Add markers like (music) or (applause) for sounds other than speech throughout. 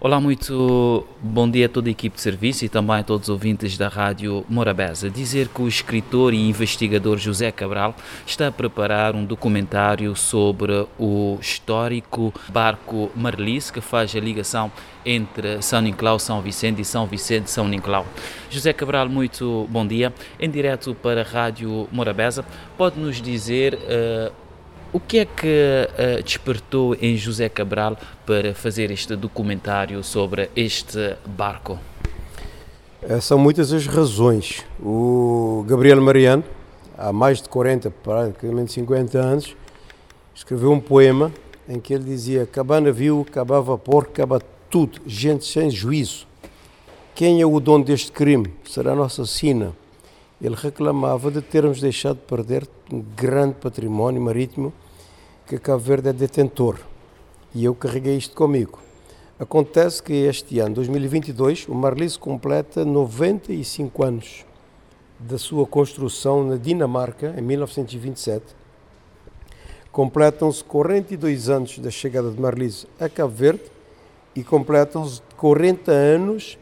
Olá, muito bom dia a toda a equipe de serviço e também a todos os ouvintes da Rádio Morabeza. Dizer que o escritor e investigador José Cabral está a preparar um documentário sobre o histórico barco Marlis, que faz a ligação entre São Nicolau, São Vicente e São Vicente, São Nicolau. José Cabral, muito bom dia. Em direto para a Rádio Morabeza, pode nos dizer uh, o que é que uh, despertou em José Cabral para fazer este documentário sobre este barco? É, são muitas as razões. O Gabriel Mariano, há mais de 40, praticamente 50 anos, escreveu um poema em que ele dizia: Cabana viu, cabava vapor, caba tudo, gente sem juízo. Quem é o dono deste crime? Será a nossa sina. Ele reclamava de termos deixado de perder um grande património marítimo que Cabo Verde é detentor. E eu carreguei isto comigo. Acontece que este ano, 2022, o Marlis completa 95 anos da sua construção na Dinamarca, em 1927. Completam-se 42 anos da chegada de Marlis a Cabo Verde e completam-se 40 anos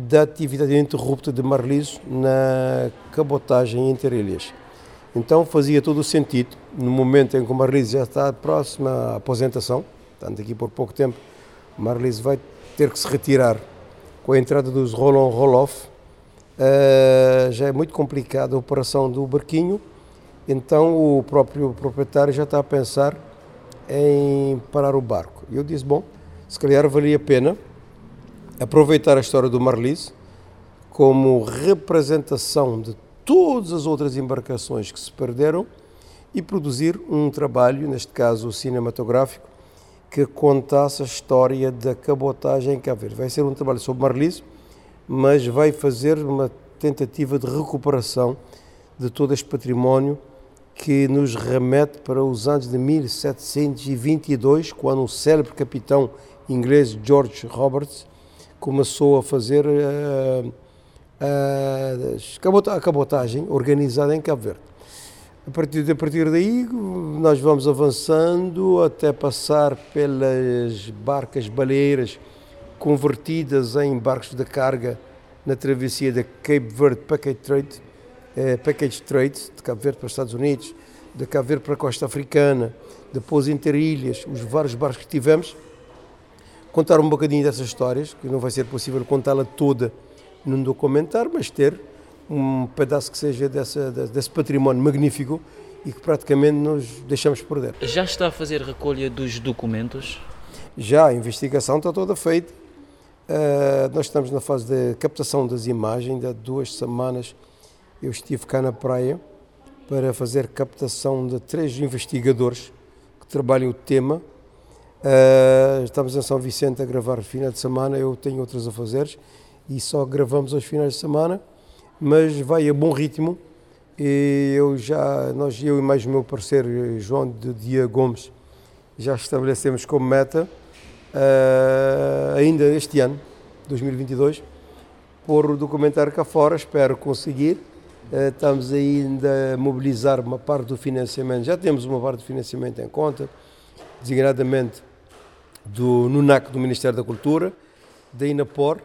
da atividade ininterrupta de Marlis na cabotagem interilhas. Então fazia todo o sentido, no momento em que o Marlise já está próximo à aposentação, portanto aqui por pouco tempo, o Marlise vai ter que se retirar com a entrada dos roll-on, roll-off, uh, já é muito complicada a operação do barquinho, então o próprio proprietário já está a pensar em parar o barco. Eu disse, bom, se calhar valia a pena aproveitar a história do Marlise como representação de todas as outras embarcações que se perderam e produzir um trabalho, neste caso cinematográfico, que contasse a história da cabotagem em Cabo Verde. Vai ser um trabalho sobre Marlis, mas vai fazer uma tentativa de recuperação de todo este património que nos remete para os anos de 1722, quando o célebre capitão inglês George Roberts começou a fazer uh, a cabotagem organizada em Cabo Verde. A partir, a partir daí, nós vamos avançando até passar pelas barcas baleiras convertidas em barcos de carga na travessia da Cape Verde Package Trade, eh, Package Trade, de Cabo Verde para os Estados Unidos, de Cabo Verde para a costa africana, depois Interilhas, os vários barcos que tivemos. Contar um bocadinho dessas histórias, que não vai ser possível contá-la toda num documentário, mas ter um pedaço que seja dessa, desse património magnífico e que praticamente nos deixamos perder. Já está a fazer recolha dos documentos? Já, a investigação está toda feita. Uh, nós estamos na fase de captação das imagens. Há duas semanas eu estive cá na praia para fazer captação de três investigadores que trabalham o tema. Uh, estamos em São Vicente a gravar final de semana, eu tenho outros a fazer e só gravamos aos finais de semana, mas vai a bom ritmo. E eu já, nós, eu e mais o meu parceiro João de Dia Gomes, já estabelecemos como meta, uh, ainda este ano, 2022, pôr o documentário cá fora, espero conseguir. Uh, estamos ainda a mobilizar uma parte do financiamento, já temos uma parte do financiamento em conta, designadamente do NUNAC, do Ministério da Cultura, da INAPOR,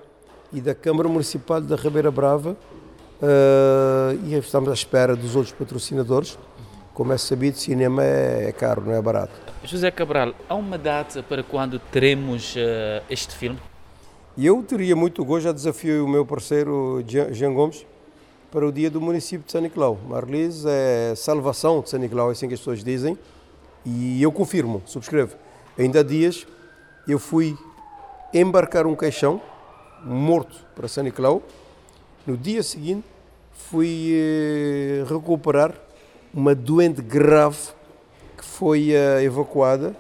e da Câmara Municipal da Ribeira Brava uh, e estamos à espera dos outros patrocinadores. Como é sabido, cinema é, é caro, não é barato. José Cabral, há uma data para quando teremos uh, este filme? Eu teria muito gosto, já desafio o meu parceiro Jean Gomes para o dia do município de São Nicolau. Marlis é salvação de São Nicolau, é assim que as pessoas dizem, e eu confirmo, subscrevo. Ainda há dias eu fui embarcar um caixão morto para São Nicolau. No dia seguinte, fui eh, recuperar uma doente grave que foi eh, evacuada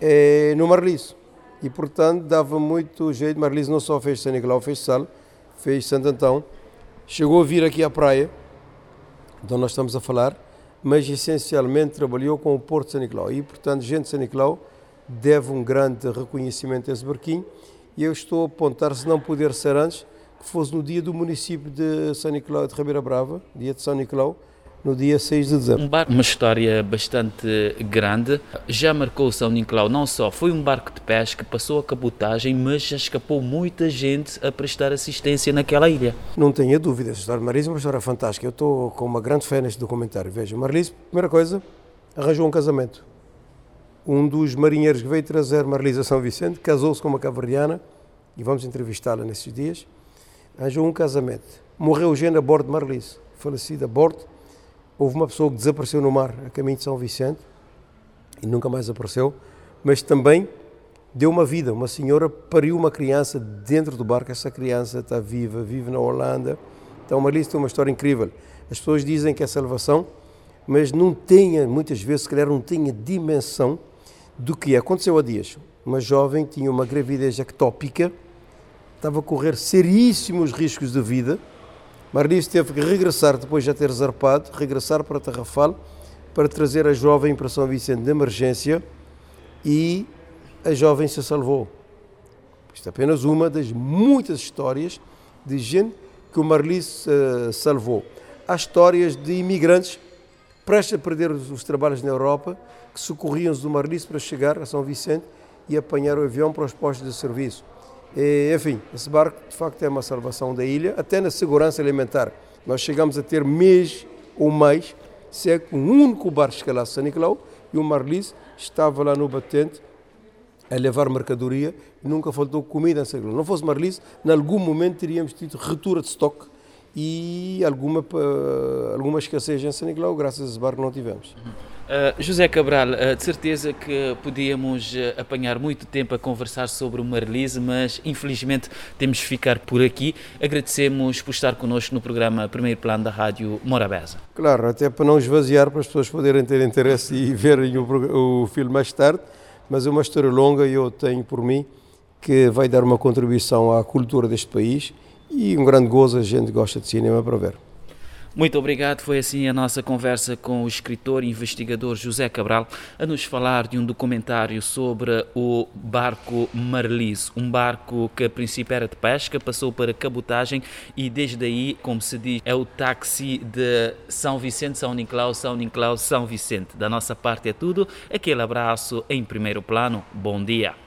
eh, no Marlis. E, portanto, dava muito jeito. Marlis não só fez São Nicolau, fez Sal, fez Santo Antão. Chegou a vir aqui à praia, onde nós estamos a falar, mas essencialmente trabalhou com o Porto de São Nicolau. E, portanto, gente de São Nicolau deve um grande reconhecimento a esse barquinho e eu estou a apontar, se não puder ser antes, que fosse no dia do município de São Nicolau de Ribeira Brava, dia de São Nicolau, no dia 6 de dezembro. Um barco, uma história bastante grande, já marcou São Nicolau, não só foi um barco de pesca, passou a cabotagem, mas já escapou muita gente a prestar assistência naquela ilha. Não tenha dúvida, essa história de Marlise é uma história fantástica. Eu estou com uma grande fé neste documentário. Veja, Marlise, primeira coisa, arranjou um casamento. Um dos marinheiros que veio trazer Marlise a São Vicente casou-se com uma caverdiana, e vamos entrevistá-la nesses dias, arranjou um casamento. Morreu gente a bordo de Marlise, falecida a bordo, Houve uma pessoa que desapareceu no mar a caminho de São Vicente e nunca mais apareceu, mas também deu uma vida. Uma senhora pariu uma criança dentro do barco. Essa criança está viva, vive na Holanda. Então, uma lista, uma história incrível. As pessoas dizem que é salvação, mas não tenha, muitas vezes, se calhar, não tenha dimensão do que. Aconteceu há dias. Uma jovem tinha uma gravidez ectópica, estava a correr seríssimos riscos de vida Marlis teve que regressar, depois de já ter zarpado, regressar para Tarrafal para trazer a jovem para São Vicente de emergência e a jovem se salvou. Isto é apenas uma das muitas histórias de gente que o Marlis uh, salvou. Há histórias de imigrantes prestes a perder os, os trabalhos na Europa que socorriam-se do Marlis para chegar a São Vicente e apanhar o avião para os postos de serviço. E, enfim, esse barco de facto é uma salvação da ilha, até na segurança alimentar. Nós chegamos a ter mês ou mais, se é um único barco escalasse São Nicolau e o Marlis estava lá no batente a levar mercadoria e nunca faltou comida em São Nicolau. Não fosse Marlis, em algum momento teríamos tido retura de estoque e alguma, alguma escassez em São Nicolau, graças a esse barco não tivemos. Uh, José Cabral, uh, de certeza que podíamos uh, apanhar muito tempo a conversar sobre o Marlise, mas infelizmente temos de ficar por aqui. Agradecemos por estar connosco no programa Primeiro Plano da Rádio Morabeza. Claro, até para não esvaziar, para as pessoas poderem ter interesse e (laughs) verem o, o filme mais tarde, mas é uma história longa e eu tenho por mim que vai dar uma contribuição à cultura deste país e um grande gozo, a gente gosta de cinema para ver. Muito obrigado. Foi assim a nossa conversa com o escritor e investigador José Cabral a nos falar de um documentário sobre o barco Marlis, um barco que a princípio era de pesca, passou para cabotagem e desde aí, como se diz, é o táxi de São Vicente, São Nicolau, São Nicolau, São Vicente. Da nossa parte é tudo. Aquele abraço em primeiro plano. Bom dia.